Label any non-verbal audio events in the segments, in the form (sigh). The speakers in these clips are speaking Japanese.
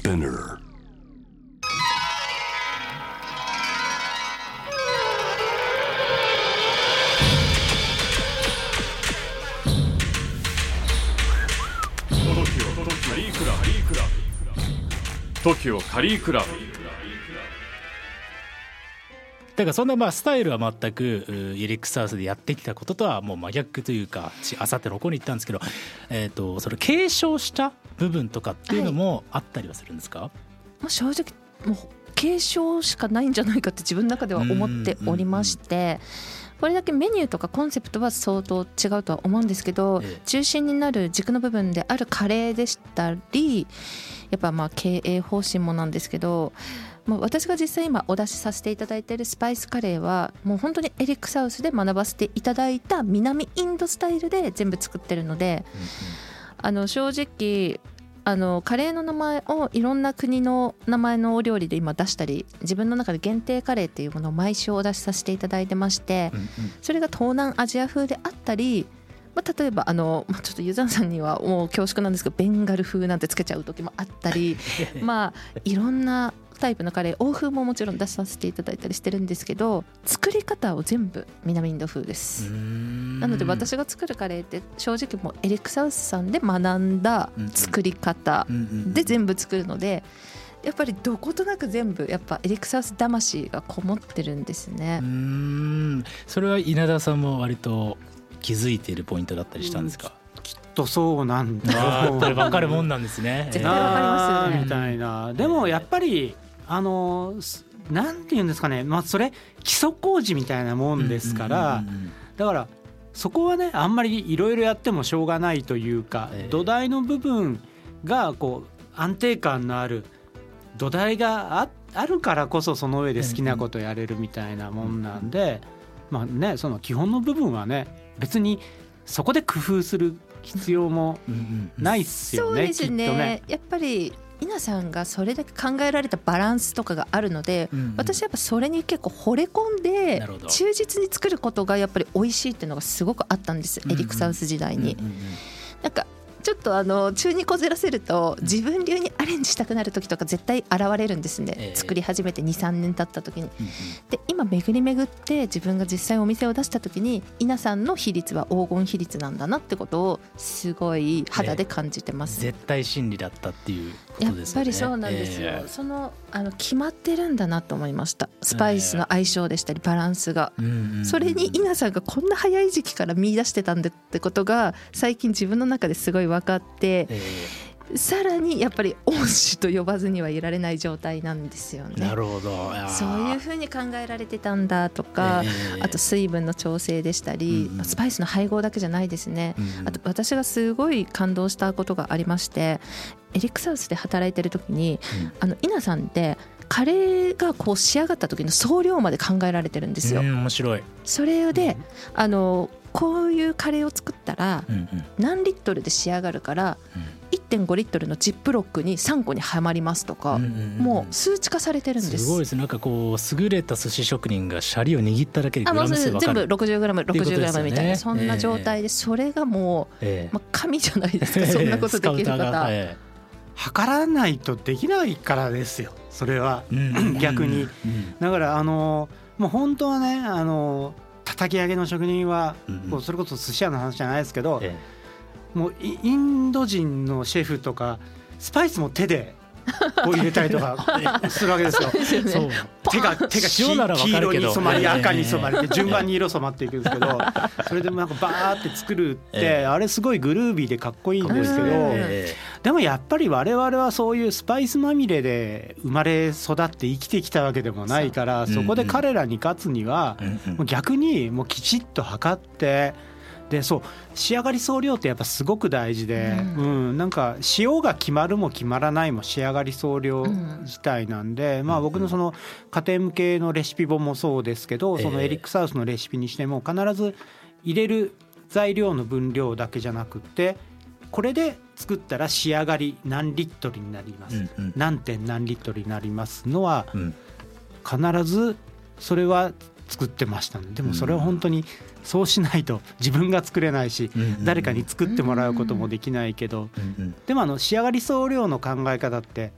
Spinner. カリクラブ TOKIO カリークラブだからそんなまあスタイルは全くうイレックスハウスでやってきたこととはもう真逆というかちあさっての方に行ったんですけど、えー、とそれ継承した部分とかっていうのもあったりはするんですか、まあ、正直もう継承しかないんじゃないかって自分の中では思っておりまして。これだけメニューとかコンセプトは相当違うとは思うんですけど、ええ。中心になる軸の部分であるカレーでしたりやっぱまあ経営方針もなんですけど、まあ、私が実際今お出しさせていただいているスパイスカレーはもう本当にエリックサウスで学ばせていただいた南インドスタイルで全部作ってるのであの正直あのカレーの名前をいろんな国の名前のお料理で今出したり自分の中で限定カレーっていうものを毎週お出しさせていただいてましてうんうん。それが東南アジア風であったり、まあ、例えばあの、まあ、ちょっとユザンさんにはもう恐縮なんですけどベンガル風なんてつけちゃう時もあったり (laughs) まあいろんなタイプのカレー欧風ももちろん出させていただいたりしてるんですけど作り方を全部南インド風です。なので私が作るカレーって正直もうエリック・サウスさんで学んだ作り方で全部作るのでやっぱりどことなく全部やっぱエリック・サウス魂がこもってるんですね。う。ん。それは稲田さんも割と気づいているポイントだったりしたんですか、とそうなんだあーやっぱり分かるもんなんですね。絶対わかりますよね。みたいな。でもやっぱりあのすなんて言うんですかね。まあそれ基礎工事みたいなもんですから、うんうんうんうん。だからそこはねあんまりいろいろやってもしょうがないというか、ええ。土台の部分がこう安定感のある土台がああるからこそその上で好きなことやれるみたいなもんなんで、まあねその基本の部分はね別にそこで工夫する必要もないっすよね、そうですきっとねね。やっぱり稲さんがそれだけ考えられたバランスとかがあるので、うんうん。私はやっぱそれに結構惚れ込んで忠実に作ることがやっぱり美味しいっていうのがすごくあったんです、うんうん。エリック・サウス時代に。うんうんうん。なんかちょっとあの中にこずらせると自分流にアレンジしたくなる時とか絶対現れるんですね、ええ。作り始めて23年経った時に。うんうん。で今巡り巡って自分が実際お店を出した時に稲さんの比率は黄金比率なんだなってことをすごい肌で感じてます。絶対真理だったっていうこやっとですよね。ぱりそうなんですよ、えそのあの決まってるんだなと思いました。スパイスの相性でしたりバランスが、それに稲さんがこんな早い時期から見出してたんだってことが最近自分の中ですごい分かってえさらにやっぱり恩師と呼ばずにはいられない状態なんですよね。えなるほど。そういうふうに考えられてたんだとか、ええ。あと水分の調整でしたり、うんうん。スパイスの配合だけじゃないですね。うんあと私がすごい感動したことがありましてエリックサウスで働いてる時に、うん。あの稲さんってカレーがこう仕上がった時の総量まで考えられてるんですよ。うん面白い、それであのこういうカレーを作ったら何リットルで仕上がるから1.5リットルのジップロックに3個にはまりますとか、もう数値化されてるんです。すごいですなんかこう優れた寿司職人がシャリを握っただけでグラム数分か全部る 60g、っていうことですよ 60g ねみたいなそんな状態でそれがもう、ええ。まあ、神じゃないですか。そんなことできる方。え測らないとできないからですよ。それは。えうん逆に。うん。だからあのもう本当はねあの叩き上げの職人は、うんうそれこそ寿司屋の話じゃないですけど、えもうイインド人のシェフとかスパイスも手で (laughs) こう入れたりとかするわけですよ。ですよね。えそう。手が手が黄色に染まりええ。赤に染まりで順番に色染まっていくんですけどそれでなんかバーって作るってええ。あれすごいグルービーでかっこいいんですけどでもやっぱり我々はそういうスパイスまみれで生まれ育って生きてきたわけでもないからそこで彼らに勝つには逆にもうきちっと測ってでそう仕上がり総量ってやっぱすごく大事で、ううんなんか塩が決まるも決まらないも仕上がり総量自体なんで、まあ僕のその家庭向けのレシピ本もそうですけど、ええ。そのエリック・サウスのレシピにしても必ず入れる材料の分量だけじゃなくってこれで作ったら仕上がり何リットルになります、うんうん。何点何リットルになりますのはうん。必ずそれは作ってましたねでもそれは本当にそうしないと自分が作れないし誰かに作ってもらうこともできないけど。でもあの仕上がり総量の考え方って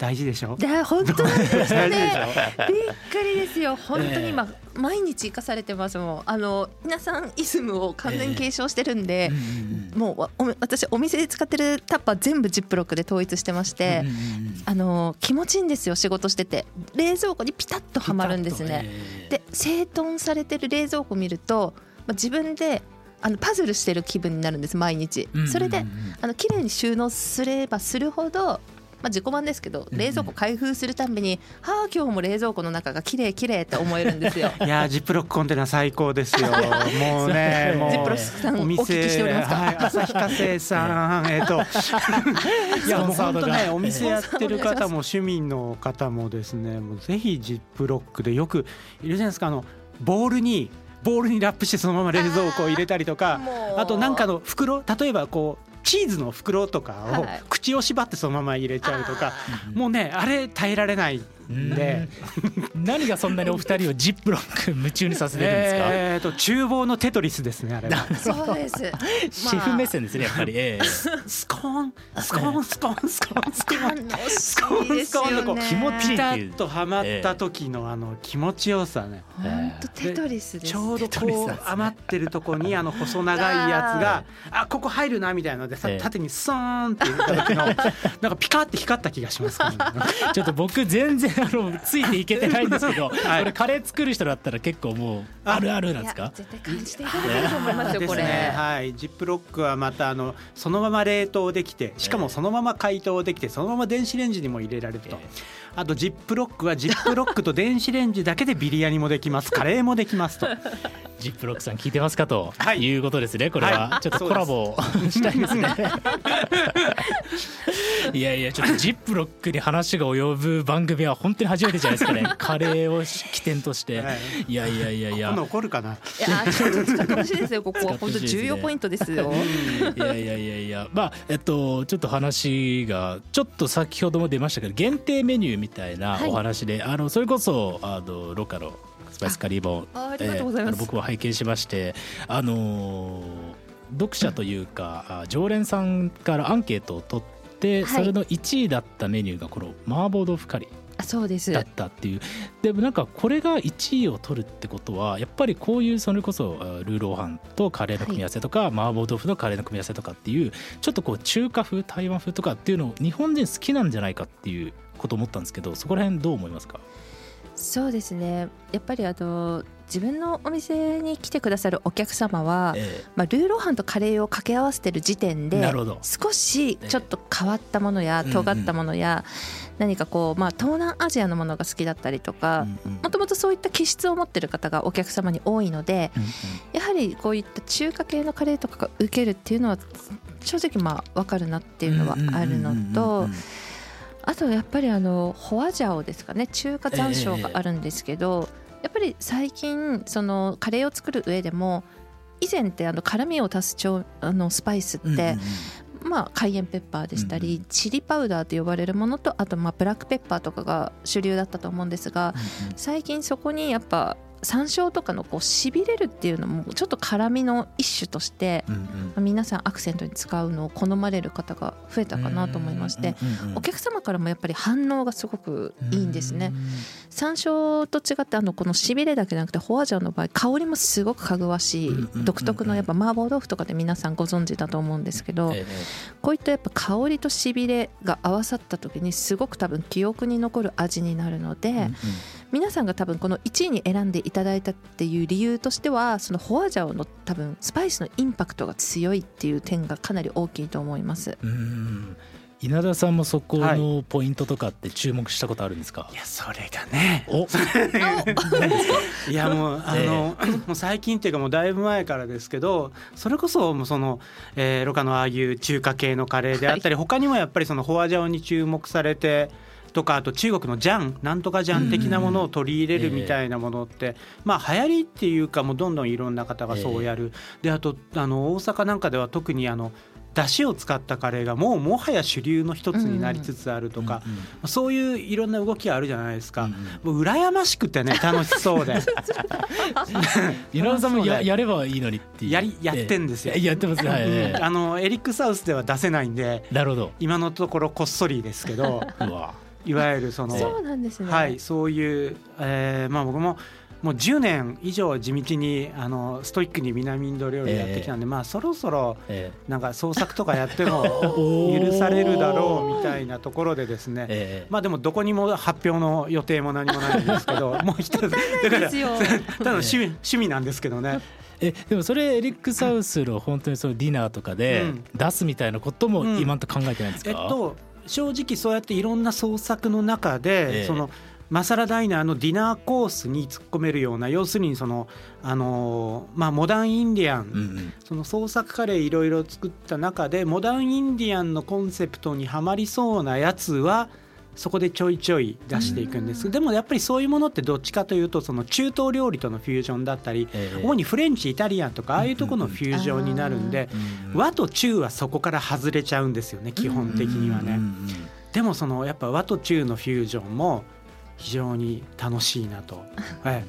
大事でしょ？で本当なんですね。ょ？びっくりですよ。本当に今、毎日生かされてますもん。あの皆さんイズムを完全に継承してるんで、うんうんもう私お店で使ってるタッパー全部ジップロックで統一してまして、うんあの気持ちいいんですよ仕事してて。冷蔵庫にピタッとはまるんですね。で整頓されてる冷蔵庫見ると、まあ、自分であのパズルしてる気分になるんです毎日。それであの綺麗に収納すればするほどまあ自己満ですけどうん冷蔵庫開封するたんびに「はあ今日も冷蔵庫の中が綺麗綺麗って思えるんですよ。(laughs) いやージップロックコンテナ最高ですよ。(laughs) もうね、もうジップロックさんお聞きしておりますか？(laughs) はい、旭化成さん、えっ、と、いやもう本当ね、お店やってる方も趣味の方もですね、もうぜひジップロックでよくいるじゃないですか、あのボールにボールにラップしてそのまま冷蔵庫を入れたりとか、あとなんかの袋、例えばこう。チーズの袋とかをはい口を縛ってそのまま入れちゃうとか、うんもうねあれ耐えられない。んで、うん何がそんなにお二人をジップロック夢中にさせてるんですか、えーと厨房のテトリスですねあれは。(laughs) そうです。シェフ目線ですねやっぱり、ええスコーンスコーンスコーンスコーンスコーン楽しいですよね。気持ちいいピタッとはまった時のあの気持ちよさね本当テトリスです。ちょうどこう余ってるとこにあの細長いやつがあここ入るなみたいなのでさええ縦にスーンって入れた時のなんかピカって光った気がしますちょっと僕全然あのついていけてないんですけど、(laughs) これカレー作る人だったら結構もうあ。るあるなんですか？絶対感じていただけると思いますよこれ。ねはい。ジップロックはまたあのそのまま冷凍できてしかもそのまま解凍できてそのまま電子レンジにも入れられると。えあとジップロックはジップロックと電子レンジだけでビリヤニもできます。(laughs) カレーもできますと。ジップロックさん聞いてますかと、はい。い、うことですねこれは、はい。ちょっとコラボしたいですね。(laughs) いやいやちょっとジップロックに話が及ぶ番組は本当に初めてじゃないですかね。(laughs) カレーを起点として、はい。い、やいやいやいや。今度怒るかな。いやちょっと使ってほしいですよここ。は本当重要ポイントですよ。いやいやいやいや。まあえっとちょっと話がちょっと先ほども出ましたけど限定メニューみたいなはい。お話で、あのそれこそあのロカのスパイスカリーボン。あありがとうございます。僕も拝見しましてあのー読者というかあ常連さんからアンケートを取って、はい。それの1位だったメニューがこの麻婆豆腐カリーあそうです。だったっていう。でもなんかこれが1位を取るってことはやっぱりこういうそれこそあルーローハンとカレーの組み合わせとか、麻婆豆腐のカレーの組み合わせとかっていうちょっとこう中華風台湾風とかっていうのを日本人好きなんじゃないかっていうことを思ったんですけどそこら辺どう思いますか？そうですね。やっぱりあの自分のお店に来てくださるお客様は。えまあ、ルーローハンとカレーを掛け合わせてる時点でなるほど。少しちょっと変わったものやええ尖ったものや何かこう、まあ、東南アジアのものが好きだったりとえかうんうん。もともとそういった気質を持ってる方がお客様に多いのでうんうん。やはりこういった中華系のカレーとかが受けるっていうのは正直まあ分かるなっていうのはあるのとあとやっぱりあのホアジャオですかね中華山椒があるんですけど、やっぱり最近そのカレーを作る上でも以前ってあの辛みを足す調あのスパイスって、まあ、カイエンペッパーでしたり、うんチリパウダーと呼ばれるものとあとまあブラックペッパーとかが主流だったと思うんですが最近そこにやっぱ山椒とかのこうしびれるっていうのもちょっと辛みの一種として、うんうん。まあ皆さんアクセントに使うのを好まれる方が増えたかなと思いまして。うんうんうんお客様からもやっぱり反応がすごくいいんですね。うん山椒と違ってあのこのしびれだけじゃなくてホアジャオの場合香りもすごくかぐわしい独特のやっぱ麻婆豆腐とかで皆さんご存知だと思うんですけどええ。こういったやっぱ香りとしびれが合わさった時にすごく多分記憶に残る味になるので、うんうん皆さんが多分この1位に選んでいただいたっていう理由としてはそのホアジャオの多分スパイスのインパクトが強いっていう点がかなり大きいと思います。うん。稲田さんもそこはのポイントとかって注目したことあるんですか？い、やそれがね。お。(laughs) いやもうあの、もう最近っていうかもうだいぶ前からですけどそれこそもうその、えー、ロカのああいう中華系のカレーであったり、他にもやっぱりそのフォアジャオに注目されてとかあと中国のジャンなんとかジャン的なものを取り入れるみたいなものって、まあ流行りっていうかもうどんどんいろんな方がそうやる、であとあの大阪なんかでは特にあの出汁を使ったカレーがもうもはや主流の一つになりつつあるとか、うんうんそういういろんな動きがあるじゃないですか。うんもう羨ましくてね楽しそうで。(laughs) 稲田さんもややればいいのにっていう。やりやってんですよ。ええやってますはい、ええ。あのエリック・サウスでは出せないんでなるほど。今のところこっそりですけど。(laughs) うわいわゆるそのそうなんですね。はい、そういう、えーまあ、僕ももう10年以上地道にあのストイックに南インド料理やってきたんで、まあ、そろそろえなんか創作とかやっても (laughs) (laughs) 許されるだろうみたいなところでですね、ええ。まあでもどこにも発表の予定も何もないんですけど (laughs) もう一つ。だからただの趣味趣味なんですけどね。えでもそれエリック・サウスの本当にそのディナーとかでうん。出すみたいなこともうん今んと考えてないんですか、えっと正直そうやっていろんな創作の中で、ええ。そのマサラダイナーのディナーコースに突っ込めるような要するにそのあのーまあモダンインディアン、うんうん。その創作カレーいろいろ作った中でモダンインディアンのコンセプトにはまりそうなやつはそこでちょいちょい出していくんです、でもやっぱりそういうものってどっちかというとその中東料理とのフュージョンだったり、ええ。主にフレンチイタリアンとかああいうところのフュージョンになるんで、うん。和と中はそこから外れちゃうんですよね基本的にはね。うんうんでもそのやっぱ和と中のフュージョンも非常に楽しいなと、は (laughs) い、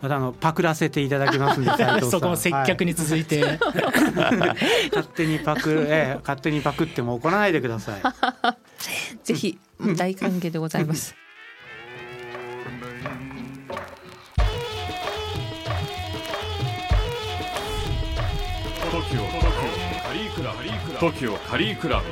またあのパクらせていただきます (laughs) ん。でそこも接客に続いて、はい。(laughs) 勝手にパク、ええ、勝手にパクっても怒らないでください。ぜひ大歓迎でございます。TOKIO カリークラブ。TOKIO カリークラ